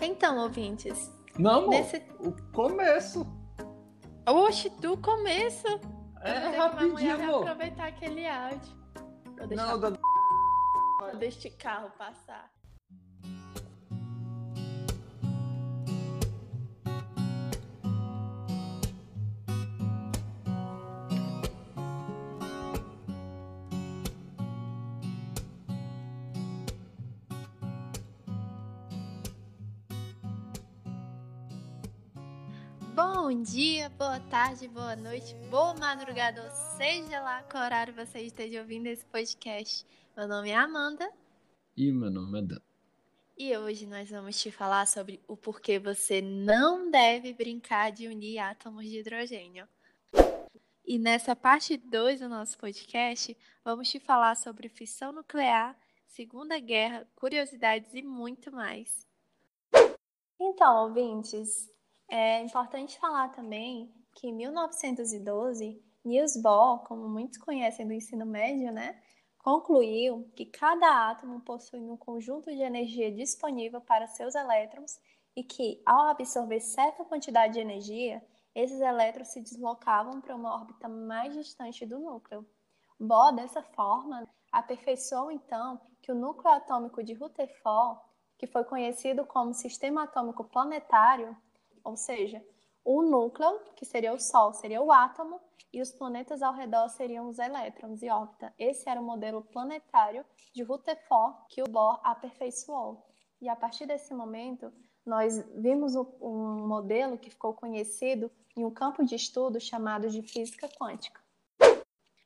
Então, ouvintes. Não, amor, nesse... o começo. Oxe, do começo. É, rapidinho, amor. aproveitar aquele áudio. Vou deixar... Não, da... Deixa carro passar. Bom dia, boa tarde, boa noite, boa madrugada, ou seja lá qual horário você esteja ouvindo esse podcast. Meu nome é Amanda. E meu nome é Dan. E hoje nós vamos te falar sobre o porquê você não deve brincar de unir átomos de hidrogênio. E nessa parte 2 do nosso podcast, vamos te falar sobre fissão nuclear, Segunda Guerra, curiosidades e muito mais. Então, ouvintes, é importante falar também que em 1912, Niels Bohr, como muitos conhecem do ensino médio, né, concluiu que cada átomo possui um conjunto de energia disponível para seus elétrons e que, ao absorver certa quantidade de energia, esses elétrons se deslocavam para uma órbita mais distante do núcleo. Bohr, dessa forma, aperfeiçoou então que o núcleo atômico de Rutherford, que foi conhecido como sistema atômico planetário, ou seja, o núcleo, que seria o Sol, seria o átomo, e os planetas ao redor seriam os elétrons e órbita. Esse era o modelo planetário de Rutherford que o Bohr aperfeiçoou. E a partir desse momento, nós vimos um modelo que ficou conhecido em um campo de estudo chamado de física quântica.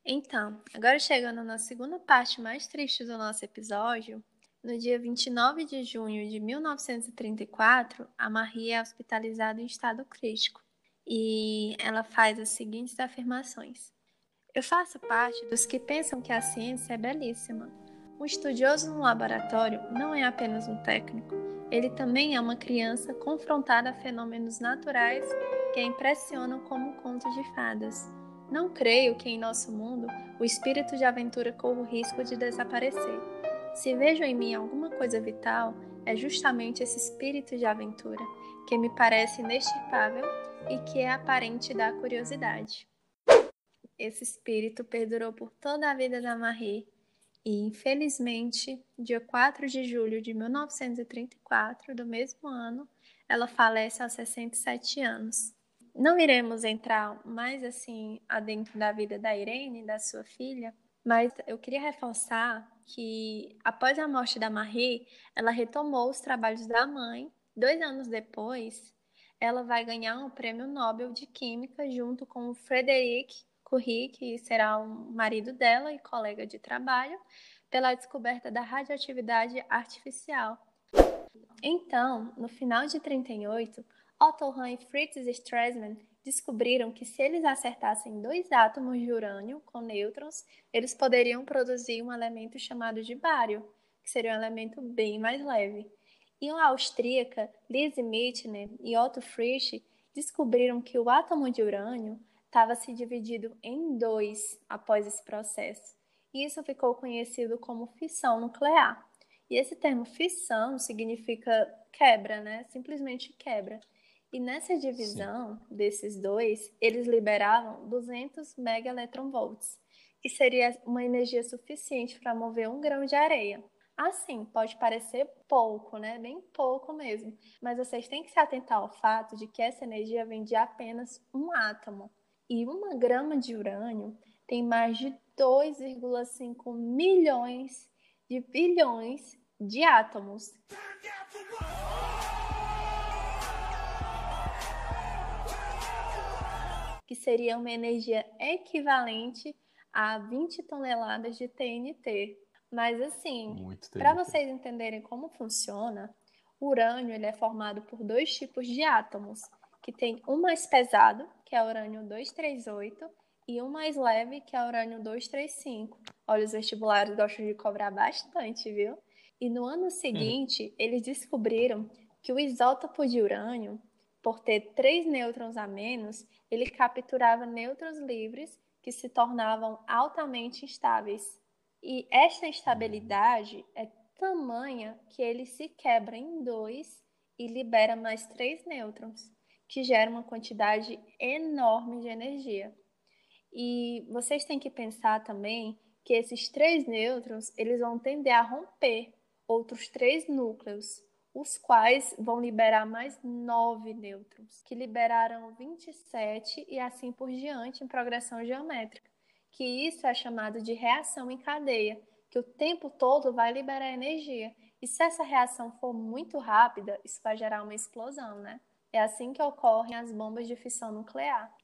Então, agora chegando na segunda parte mais triste do nosso episódio, no dia 29 de junho de 1934, a Marie é hospitalizada em estado crítico e ela faz as seguintes afirmações: Eu faço parte dos que pensam que a ciência é belíssima. Um estudioso no laboratório não é apenas um técnico, ele também é uma criança confrontada a fenômenos naturais que a impressionam como um conto de fadas. Não creio que em nosso mundo o espírito de aventura corra o risco de desaparecer. Se vejo em mim alguma coisa vital, é justamente esse espírito de aventura, que me parece inextirpável e que é aparente da curiosidade. Esse espírito perdurou por toda a vida da Marie e, infelizmente, dia 4 de julho de 1934, do mesmo ano, ela falece aos 67 anos. Não iremos entrar mais assim adentro da vida da Irene, da sua filha, mas eu queria reforçar que, após a morte da Marie, ela retomou os trabalhos da mãe. Dois anos depois, ela vai ganhar um prêmio Nobel de Química junto com o Frederic Curie, que será o marido dela e colega de trabalho, pela descoberta da radioatividade artificial. Então, no final de 38, Otto Hahn e Fritz Strassmann descobriram que se eles acertassem dois átomos de urânio com nêutrons, eles poderiam produzir um elemento chamado de bário, que seria um elemento bem mais leve. E a austríaca Lise Meitner e Otto Frisch descobriram que o átomo de urânio estava se dividido em dois após esse processo. E isso ficou conhecido como fissão nuclear. E esse termo fissão significa quebra, né? Simplesmente quebra. E nessa divisão Sim. desses dois, eles liberavam 200 megaelectronvolts, que seria uma energia suficiente para mover um grão de areia. Assim, pode parecer pouco, né? Bem pouco mesmo. Mas vocês têm que se atentar ao fato de que essa energia vem de apenas um átomo. E uma grama de urânio tem mais de 2,5 milhões de bilhões de átomos. Que seria uma energia equivalente a 20 toneladas de TNT. Mas assim, para vocês entenderem como funciona, o urânio ele é formado por dois tipos de átomos, que tem um mais pesado, que é o urânio 238, e um mais leve, que é o urânio 235. Olha, os vestibulares gostam de cobrar bastante, viu? E no ano seguinte, uhum. eles descobriram que o isótopo de urânio por ter três nêutrons a menos, ele capturava nêutrons livres que se tornavam altamente instáveis. E esta instabilidade é tamanha que ele se quebra em dois e libera mais três nêutrons, que geram uma quantidade enorme de energia. E vocês têm que pensar também que esses três nêutrons eles vão tender a romper outros três núcleos, os quais vão liberar mais nove nêutrons, que liberaram 27 e assim por diante em progressão geométrica, que isso é chamado de reação em cadeia, que o tempo todo vai liberar energia. E se essa reação for muito rápida, isso vai gerar uma explosão, né? É assim que ocorrem as bombas de fissão nuclear.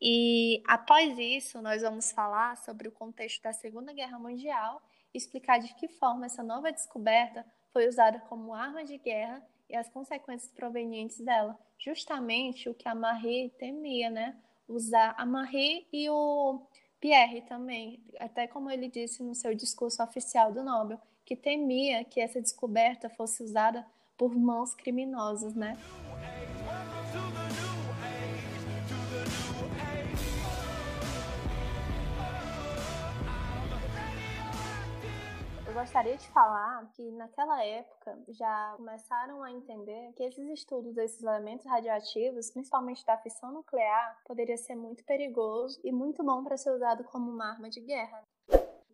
E após isso, nós vamos falar sobre o contexto da Segunda Guerra Mundial e explicar de que forma essa nova descoberta foi usada como arma de guerra e as consequências provenientes dela. Justamente o que a Marie temia, né? Usar a Marie e o Pierre também, até como ele disse no seu discurso oficial do Nobel, que temia que essa descoberta fosse usada por mãos criminosas, né? Gostaria de falar que naquela época já começaram a entender que esses estudos desses elementos radioativos, principalmente da fissão nuclear, poderia ser muito perigoso e muito bom para ser usado como uma arma de guerra.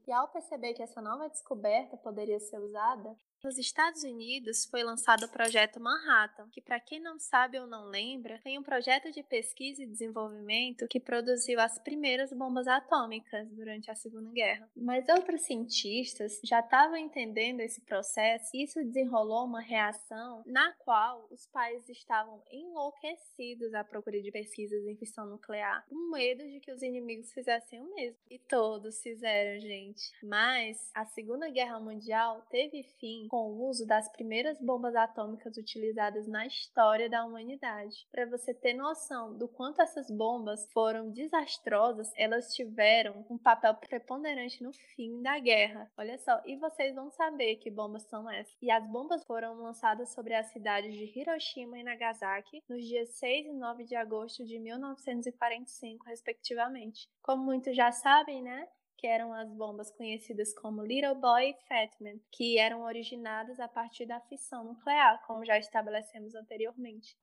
E ao perceber que essa nova descoberta poderia ser usada, nos Estados Unidos foi lançado o projeto Manhattan, que para quem não sabe ou não lembra, foi um projeto de pesquisa e desenvolvimento que produziu as primeiras bombas atômicas durante a Segunda Guerra. Mas outros cientistas já estavam entendendo esse processo e isso desenrolou uma reação na qual os países estavam enlouquecidos à procura de pesquisas em fissão nuclear, com medo de que os inimigos fizessem o mesmo. E todos fizeram, gente. Mas a Segunda Guerra Mundial teve fim com o uso das primeiras bombas atômicas utilizadas na história da humanidade. Para você ter noção do quanto essas bombas foram desastrosas, elas tiveram um papel preponderante no fim da guerra. Olha só, e vocês vão saber que bombas são essas. E as bombas foram lançadas sobre as cidades de Hiroshima e Nagasaki nos dias 6 e 9 de agosto de 1945, respectivamente. Como muitos já sabem, né? Que eram as bombas conhecidas como Little Boy e Fat Man, que eram originadas a partir da fissão nuclear, como já estabelecemos anteriormente.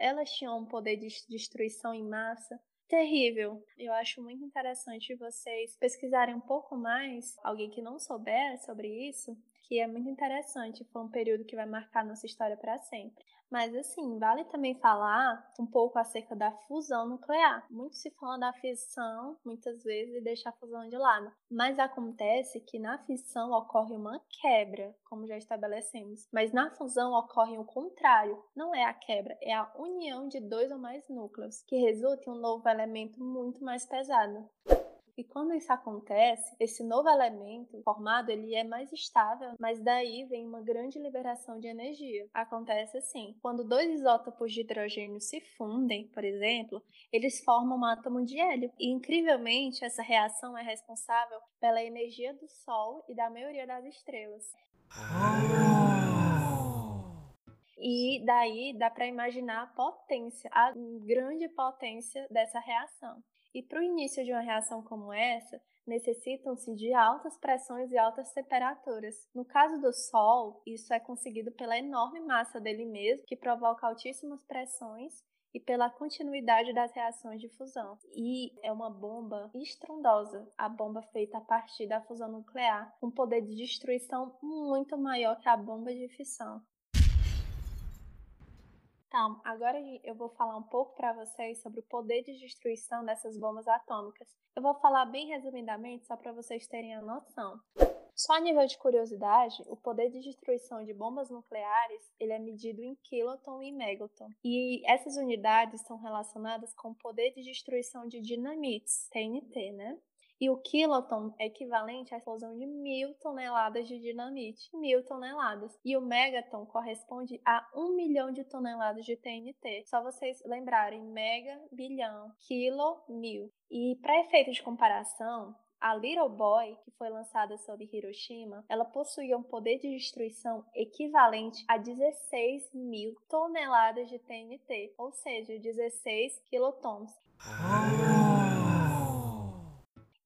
Elas tinham um poder de destruição em massa terrível. Eu acho muito interessante vocês pesquisarem um pouco mais, alguém que não souber sobre isso, que é muito interessante, foi um período que vai marcar nossa história para sempre. Mas assim, vale também falar um pouco acerca da fusão nuclear. Muito se fala da fissão, muitas vezes, e deixa a fusão de lado. Mas acontece que na fissão ocorre uma quebra, como já estabelecemos. Mas na fusão ocorre o contrário. Não é a quebra, é a união de dois ou mais núcleos, que resulta em um novo elemento muito mais pesado. E quando isso acontece, esse novo elemento formado ele é mais estável, mas daí vem uma grande liberação de energia. Acontece assim: quando dois isótopos de hidrogênio se fundem, por exemplo, eles formam um átomo de hélio. E incrivelmente, essa reação é responsável pela energia do Sol e da maioria das estrelas. E daí dá para imaginar a potência, a grande potência dessa reação. E para o início de uma reação como essa, necessitam-se de altas pressões e altas temperaturas. No caso do Sol, isso é conseguido pela enorme massa dele mesmo, que provoca altíssimas pressões e pela continuidade das reações de fusão. E é uma bomba estrondosa, a bomba feita a partir da fusão nuclear, com poder de destruição muito maior que a bomba de fissão. Então, agora eu vou falar um pouco para vocês sobre o poder de destruição dessas bombas atômicas. Eu vou falar bem resumidamente, só para vocês terem a noção. Só a nível de curiosidade, o poder de destruição de bombas nucleares ele é medido em kiloton e megaton. E essas unidades são relacionadas com o poder de destruição de dinamites, TNT, né? E o kiloton é equivalente à explosão de mil toneladas de dinamite. Mil toneladas. E o megaton corresponde a um milhão de toneladas de TNT. Só vocês lembrarem, mega, bilhão, quilo, mil. E para efeito de comparação, a Little Boy, que foi lançada sobre Hiroshima, ela possuía um poder de destruição equivalente a 16 mil toneladas de TNT, ou seja, 16 quilotons.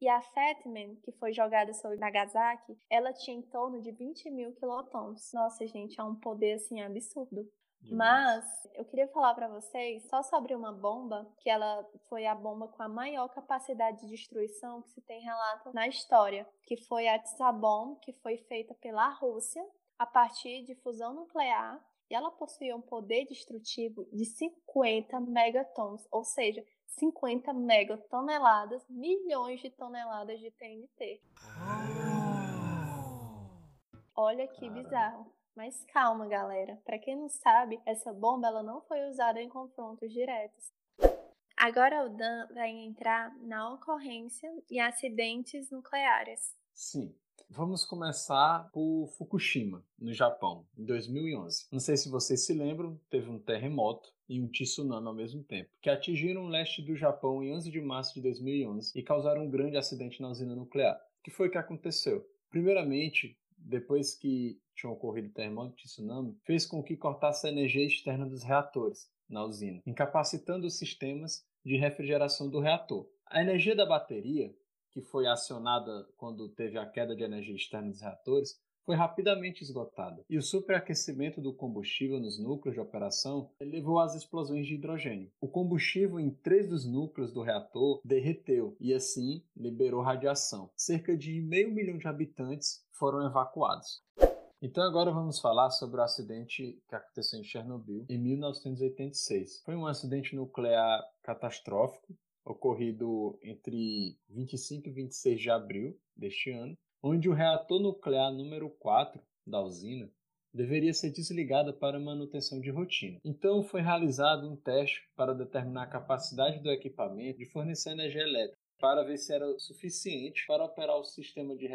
E a Fatman, que foi jogada sobre Nagasaki, ela tinha em torno de 20 mil quilotons. Nossa, gente, é um poder assim absurdo. Mas eu queria falar para vocês só sobre uma bomba, que ela foi a bomba com a maior capacidade de destruição que se tem relato na história, que foi a Tsabom, que foi feita pela Rússia a partir de fusão nuclear, e ela possuía um poder destrutivo de 50 megatons, ou seja, 50 megatoneladas, milhões de toneladas de TNT. Olha que bizarro. Mas calma, galera. Para quem não sabe, essa bomba ela não foi usada em confrontos diretos. Agora o Dan vai entrar na ocorrência e acidentes nucleares. Sim. Vamos começar por Fukushima, no Japão, em 2011. Não sei se vocês se lembram, teve um terremoto e um tsunami ao mesmo tempo, que atingiram o leste do Japão em 11 de março de 2011 e causaram um grande acidente na usina nuclear. O que foi que aconteceu? Primeiramente, depois que tinha ocorrido o terremoto e tsunami, fez com que cortasse a energia externa dos reatores na usina, incapacitando os sistemas de refrigeração do reator. A energia da bateria, que foi acionada quando teve a queda de energia externa dos reatores, foi rapidamente esgotada, e o superaquecimento do combustível nos núcleos de operação levou às explosões de hidrogênio. O combustível em três dos núcleos do reator derreteu e assim liberou radiação. Cerca de meio milhão de habitantes foram evacuados. Então agora vamos falar sobre o acidente que aconteceu em Chernobyl em 1986. Foi um acidente nuclear catastrófico ocorrido entre 25 e 26 de abril deste ano, onde o reator nuclear número 4 da usina deveria ser desligado para manutenção de rotina. Então foi realizado um teste para determinar a capacidade do equipamento de fornecer energia elétrica para ver se era suficiente para operar o sistema de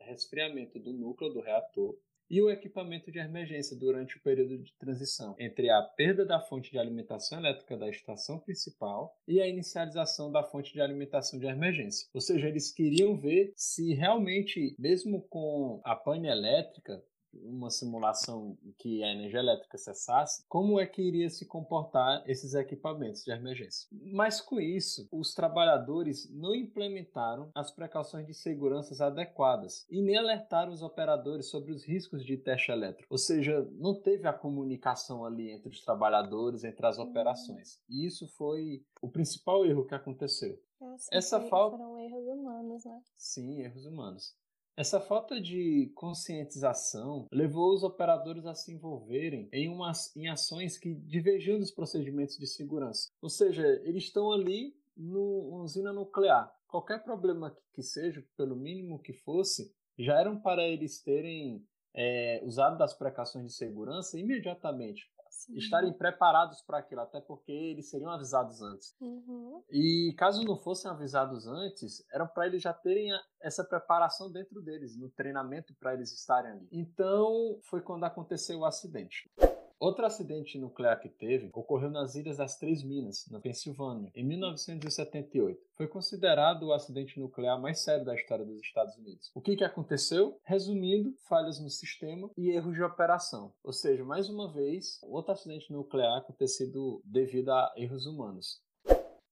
resfriamento do núcleo do reator e o equipamento de emergência durante o período de transição entre a perda da fonte de alimentação elétrica da estação principal e a inicialização da fonte de alimentação de emergência. Ou seja, eles queriam ver se realmente, mesmo com a pane elétrica, uma simulação que a energia elétrica cessasse, como é que iria se comportar esses equipamentos de emergência. Mas com isso, os trabalhadores não implementaram as precauções de segurança adequadas e nem alertaram os operadores sobre os riscos de teste elétrico. Ou seja, não teve a comunicação ali entre os trabalhadores, entre as operações. E isso foi o principal erro que aconteceu. Nossa, Essa falta foram erros humanos, né? Sim, erros humanos. Essa falta de conscientização levou os operadores a se envolverem em, umas, em ações que divergiam dos procedimentos de segurança. Ou seja, eles estão ali numa usina nuclear. Qualquer problema que seja, pelo mínimo que fosse, já eram para eles terem é, usado das precauções de segurança imediatamente. Sim. estarem preparados para aquilo, até porque eles seriam avisados antes. Uhum. E caso não fossem avisados antes, era para eles já terem essa preparação dentro deles, no treinamento para eles estarem ali. Então foi quando aconteceu o acidente. Outro acidente nuclear que teve ocorreu nas Ilhas das Três Minas, na Pensilvânia, em 1978. Foi considerado o acidente nuclear mais sério da história dos Estados Unidos. O que, que aconteceu? Resumindo, falhas no sistema e erros de operação. Ou seja, mais uma vez, outro acidente nuclear acontecido devido a erros humanos.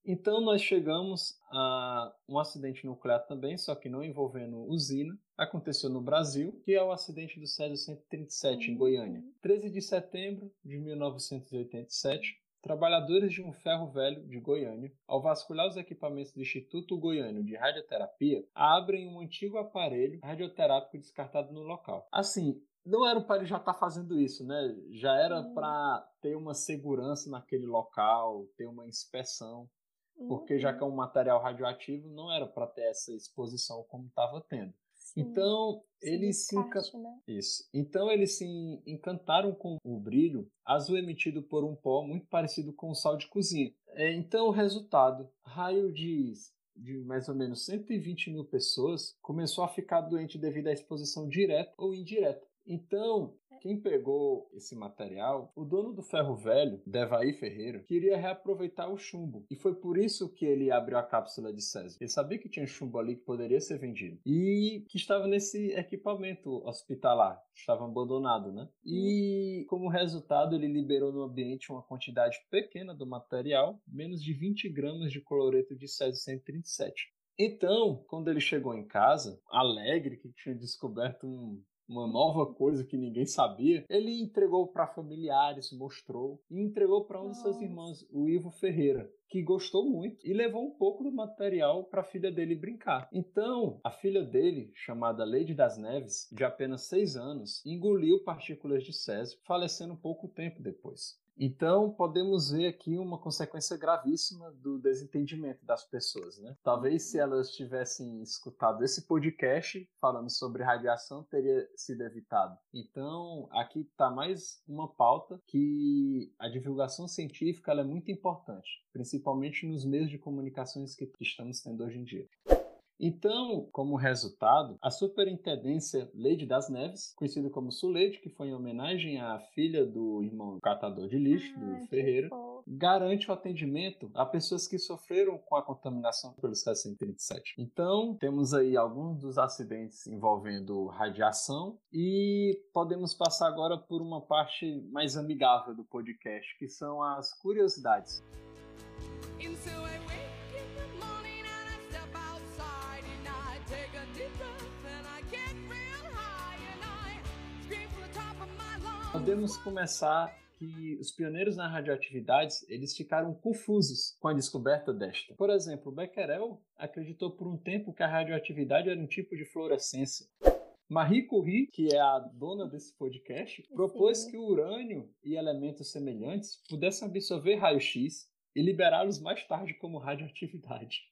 Então nós chegamos a um acidente nuclear também, só que não envolvendo usina. Aconteceu no Brasil, que é o acidente do Césio 137 em Goiânia. 13 de setembro de 1987, trabalhadores de um ferro velho de Goiânia, ao vasculhar os equipamentos do Instituto Goiano de Radioterapia, abrem um antigo aparelho radioterápico descartado no local. Assim, não era para ele já estar tá fazendo isso, né? Já era para ter uma segurança naquele local, ter uma inspeção porque já que é um material radioativo, não era para ter essa exposição como estava tendo. Sim. Então, Sim, eles se né? Isso. Então eles se encantaram com o brilho azul emitido por um pó muito parecido com o sal de cozinha. É, então o resultado, raio de de mais ou menos 120 mil pessoas começou a ficar doente devido à exposição direta ou indireta. Então, quem pegou esse material, o dono do ferro velho, Devaí Ferreira, queria reaproveitar o chumbo. E foi por isso que ele abriu a cápsula de César. Ele sabia que tinha chumbo ali que poderia ser vendido. E que estava nesse equipamento hospitalar, que estava abandonado, né? E como resultado, ele liberou no ambiente uma quantidade pequena do material, menos de 20 gramas de cloreto de Césio 137. Então, quando ele chegou em casa, alegre que tinha descoberto um uma nova coisa que ninguém sabia, ele entregou para familiares, mostrou e entregou para um de seus irmãos, o Ivo Ferreira, que gostou muito e levou um pouco do material para a filha dele brincar. Então, a filha dele, chamada Lady das Neves, de apenas seis anos, engoliu partículas de césio, falecendo pouco tempo depois. Então, podemos ver aqui uma consequência gravíssima do desentendimento das pessoas, né? Talvez se elas tivessem escutado esse podcast falando sobre radiação, teria sido evitado. Então, aqui está mais uma pauta que a divulgação científica é muito importante, principalmente nos meios de comunicações que estamos tendo hoje em dia. Então, como resultado, a Superintendência Lady das Neves, conhecida como Suleide, que foi em homenagem à filha do irmão catador de lixo, ah, do Ferreira, garante o atendimento a pessoas que sofreram com a contaminação pelo 137. Então, temos aí alguns dos acidentes envolvendo radiação e podemos passar agora por uma parte mais amigável do podcast, que são as curiosidades. Podemos começar que os pioneiros na radioatividade eles ficaram confusos com a descoberta desta. Por exemplo, Becquerel acreditou por um tempo que a radioatividade era um tipo de fluorescência. Marie Curie, que é a dona desse podcast, propôs Sim. que o urânio e elementos semelhantes pudessem absorver raio-x e liberá-los mais tarde como radioatividade.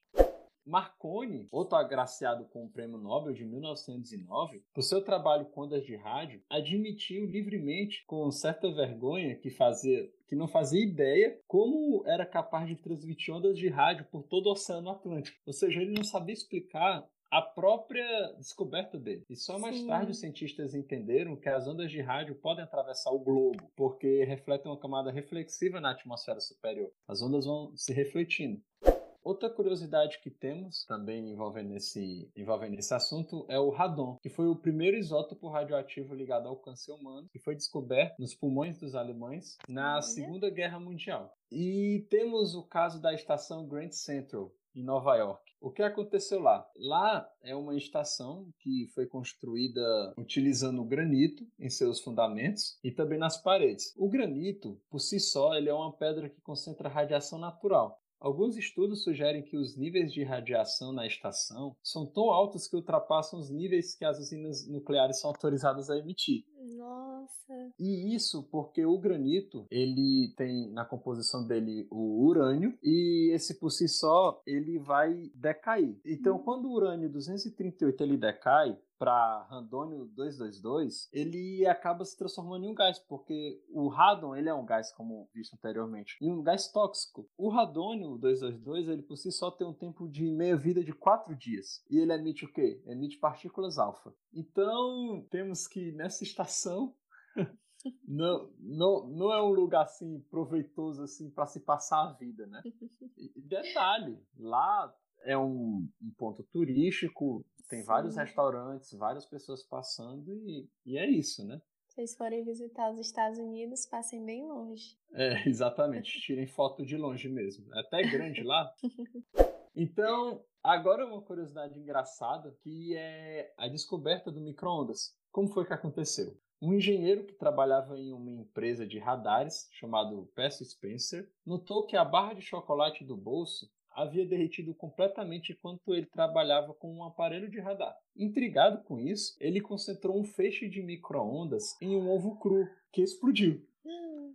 Marconi, outro agraciado com o Prêmio Nobel de 1909, por seu trabalho com ondas de rádio, admitiu livremente, com certa vergonha, que fazia que não fazia ideia como era capaz de transmitir ondas de rádio por todo o Oceano Atlântico. Ou seja, ele não sabia explicar a própria descoberta dele. E só mais Sim. tarde os cientistas entenderam que as ondas de rádio podem atravessar o globo, porque refletem uma camada reflexiva na atmosfera superior. As ondas vão se refletindo. Outra curiosidade que temos, também envolvendo esse, envolvendo esse assunto, é o radon, que foi o primeiro isótopo radioativo ligado ao câncer humano, que foi descoberto nos pulmões dos alemães na Segunda Guerra Mundial. E temos o caso da estação Grand Central, em Nova York. O que aconteceu lá? Lá é uma estação que foi construída utilizando granito em seus fundamentos e também nas paredes. O granito, por si só, ele é uma pedra que concentra radiação natural. Alguns estudos sugerem que os níveis de radiação na estação são tão altos que ultrapassam os níveis que as usinas nucleares são autorizadas a emitir. Nossa. E isso porque o granito, ele tem na composição dele o urânio e esse por si só, ele vai decair. Então, hum. quando o urânio 238 ele decai, para randônio 222, ele acaba se transformando em um gás, porque o radon ele é um gás, como visto anteriormente, e um gás tóxico. O radônio 222, ele por si só tem um tempo de meia-vida de 4 dias. E ele emite o quê? Emite partículas alfa. Então, temos que nessa estação não, não, não é um lugar assim proveitoso assim para se passar a vida, né? E, detalhe, lá é um, um ponto turístico, tem Sim. vários restaurantes, várias pessoas passando e, e é isso, né? Se vocês forem visitar os Estados Unidos, passem bem longe. É, exatamente. Tirem foto de longe mesmo. É até grande lá. Então, agora uma curiosidade engraçada, que é a descoberta do micro-ondas. Como foi que aconteceu? Um engenheiro que trabalhava em uma empresa de radares, chamado Percy Spencer, notou que a barra de chocolate do bolso havia derretido completamente enquanto ele trabalhava com um aparelho de radar. Intrigado com isso, ele concentrou um feixe de microondas em um ovo cru, que explodiu.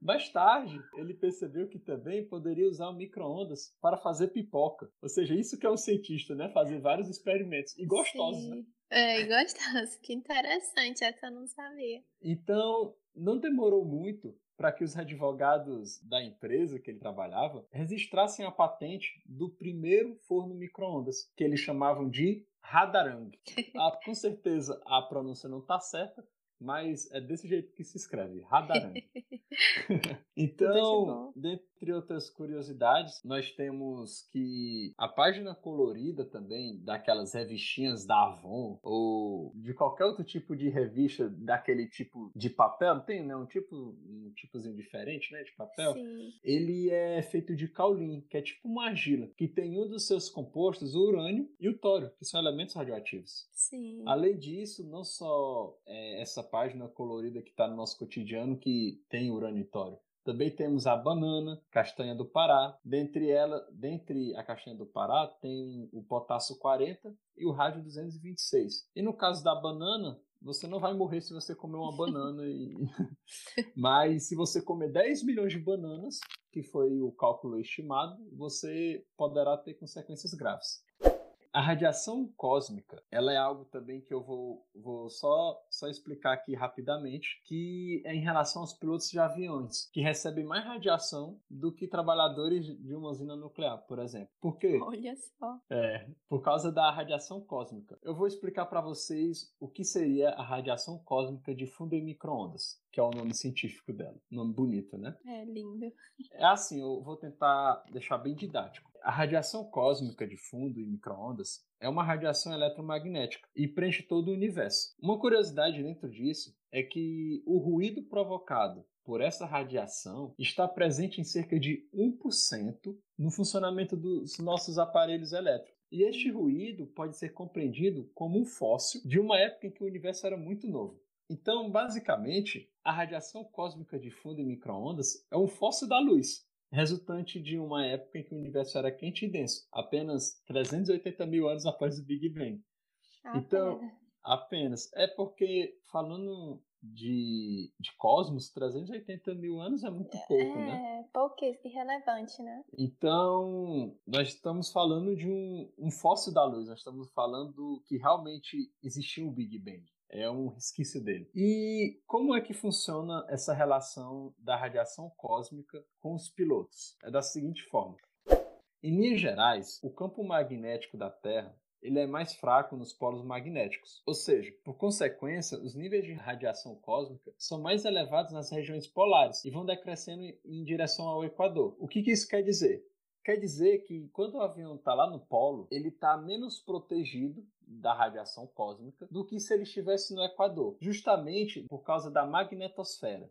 Mais tarde, ele percebeu que também poderia usar o micro-ondas para fazer pipoca. Ou seja, isso que é um cientista, né? Fazer vários experimentos. E gostosos, Sim. né? É, e gostoso. Que interessante, essa eu não sabia. Então, não demorou muito para que os advogados da empresa que ele trabalhava registrassem a patente do primeiro forno micro-ondas, que eles chamavam de Radarang. Ah, com certeza a pronúncia não está certa, mas é desse jeito que se escreve, Radarang. então, dentre outras curiosidades, nós temos que a página colorida também, daquelas revistinhas da Avon, ou de qualquer outro tipo de revista daquele tipo de papel, não tem, né? Um tipo, um tipozinho diferente, né? De papel. Sim. Ele é feito de caulin, que é tipo uma argila, que tem um dos seus compostos, o urânio e o tório, que são elementos radioativos. Sim. Além disso, não só é, essa página colorida que está no nosso cotidiano que tem urânio e tório. Também temos a banana, castanha do Pará. Dentre ela, dentre a castanha do Pará, tem o potássio 40 e o rádio 226. E no caso da banana, você não vai morrer se você comer uma banana. E... Mas se você comer 10 milhões de bananas, que foi o cálculo estimado, você poderá ter consequências graves. A radiação cósmica, ela é algo também que eu vou, vou só, só explicar aqui rapidamente, que é em relação aos pilotos de aviões, que recebem mais radiação do que trabalhadores de uma usina nuclear, por exemplo. Por quê? Olha só. É, por causa da radiação cósmica. Eu vou explicar para vocês o que seria a radiação cósmica de fundo em microondas, que é o nome científico dela. Nome bonito, né? É lindo. É assim, eu vou tentar deixar bem didático. A radiação cósmica de fundo e microondas é uma radiação eletromagnética e preenche todo o universo. Uma curiosidade dentro disso é que o ruído provocado por essa radiação está presente em cerca de 1% no funcionamento dos nossos aparelhos elétricos. E este ruído pode ser compreendido como um fóssil de uma época em que o universo era muito novo. Então, basicamente, a radiação cósmica de fundo e microondas é um fóssil da luz, resultante de uma época em que o universo era quente e denso, apenas 380 mil anos após o Big Bang. Apenas. Então, apenas. É porque, falando de, de cosmos, 380 mil anos é muito pouco, é, né? É, pouquíssimo, irrelevante, né? Então, nós estamos falando de um, um fóssil da luz, nós estamos falando que realmente existiu um Big Bang. É um resquício dele. E como é que funciona essa relação da radiação cósmica com os pilotos? É da seguinte forma. Em linhas gerais, o campo magnético da Terra ele é mais fraco nos polos magnéticos, ou seja, por consequência, os níveis de radiação cósmica são mais elevados nas regiões polares e vão decrescendo em direção ao Equador. O que, que isso quer dizer? Quer dizer que quando o avião está lá no polo, ele está menos protegido da radiação cósmica do que se ele estivesse no Equador, justamente por causa da magnetosfera.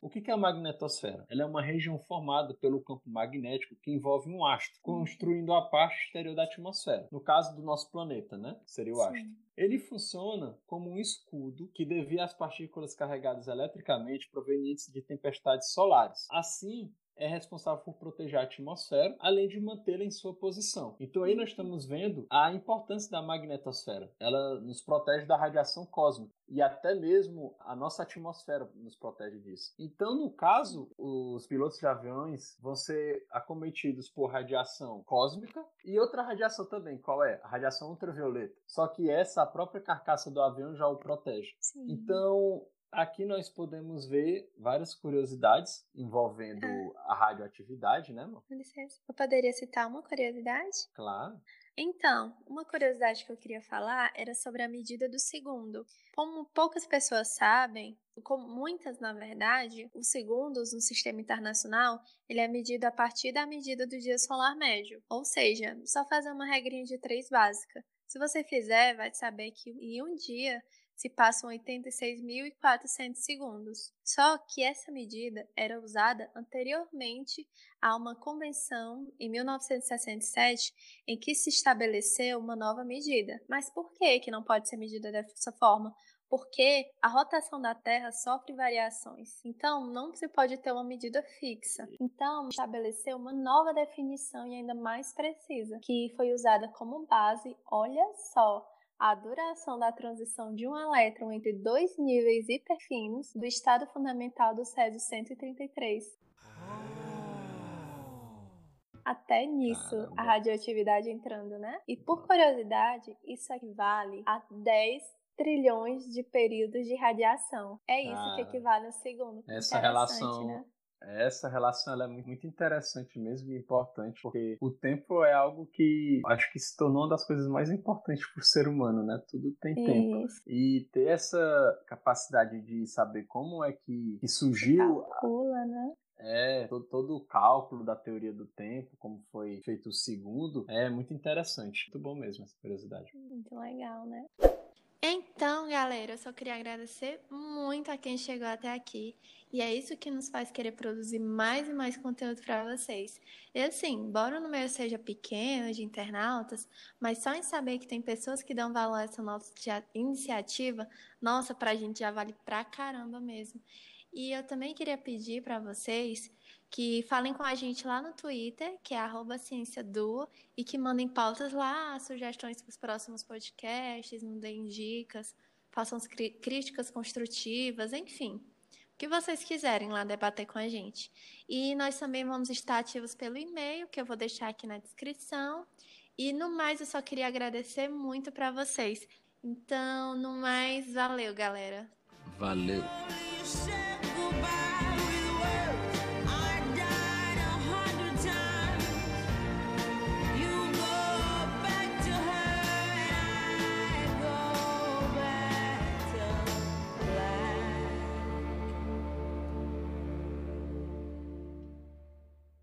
O que é a magnetosfera? Ela é uma região formada pelo campo magnético que envolve um astro, construindo a parte exterior da atmosfera. No caso do nosso planeta, né? Seria o astro. Sim. Ele funciona como um escudo que devia as partículas carregadas eletricamente provenientes de tempestades solares. Assim, é responsável por proteger a atmosfera, além de mantê-la em sua posição. Então aí nós estamos vendo a importância da magnetosfera. Ela nos protege da radiação cósmica e até mesmo a nossa atmosfera nos protege disso. Então, no caso, os pilotos de aviões vão ser acometidos por radiação cósmica e outra radiação também. Qual é? A radiação ultravioleta. Só que essa a própria carcaça do avião já o protege. Sim. Então, aqui nós podemos ver várias curiosidades envolvendo Ah. a radioatividade, né, amor? Com licença. Eu poderia citar uma curiosidade? Claro. Então, uma curiosidade que eu queria falar era sobre a medida do segundo. Como poucas pessoas sabem, como muitas na verdade, os segundos no sistema internacional, ele é medido a partir da medida do dia solar médio. Ou seja, só fazer uma regrinha de três básica. Se você fizer, vai saber que em um dia se passam 86.400 segundos. Só que essa medida era usada anteriormente a uma convenção em 1967 em que se estabeleceu uma nova medida. Mas por que que não pode ser medida dessa forma? Porque a rotação da Terra sofre variações. Então, não se pode ter uma medida fixa. Então, estabeleceu uma nova definição e ainda mais precisa, que foi usada como base, olha só, a duração da transição de um elétron entre dois níveis hiperfinos do estado fundamental do Césio 133. Até nisso, Caramba. a radioatividade entrando, né? E por curiosidade, isso equivale a 10 trilhões de períodos de radiação. É isso que Cara, equivale ao segundo. Essa relação né? Essa relação ela é muito interessante mesmo e importante, porque o tempo é algo que acho que se tornou uma das coisas mais importantes para o ser humano, né? Tudo tem Isso. tempo. E ter essa capacidade de saber como é que, que surgiu. Calcula, né? É, todo, todo, o cálculo da teoria do tempo, como foi feito o segundo, é muito interessante. Muito bom mesmo essa curiosidade. Muito legal, né? Então, galera, eu só queria agradecer muito a quem chegou até aqui. E é isso que nos faz querer produzir mais e mais conteúdo para vocês. E assim, embora o número seja pequeno de internautas, mas só em saber que tem pessoas que dão valor a essa nossa iniciativa, nossa, para a gente já vale pra caramba mesmo. E eu também queria pedir para vocês que falem com a gente lá no Twitter, que é @ciênciaduo, e que mandem pautas lá, sugestões para os próximos podcasts, nos deem dicas, façam críticas construtivas, enfim. O que vocês quiserem lá debater com a gente. E nós também vamos estar ativos pelo e-mail, que eu vou deixar aqui na descrição. E no mais, eu só queria agradecer muito para vocês. Então, no mais, valeu, galera. Valeu.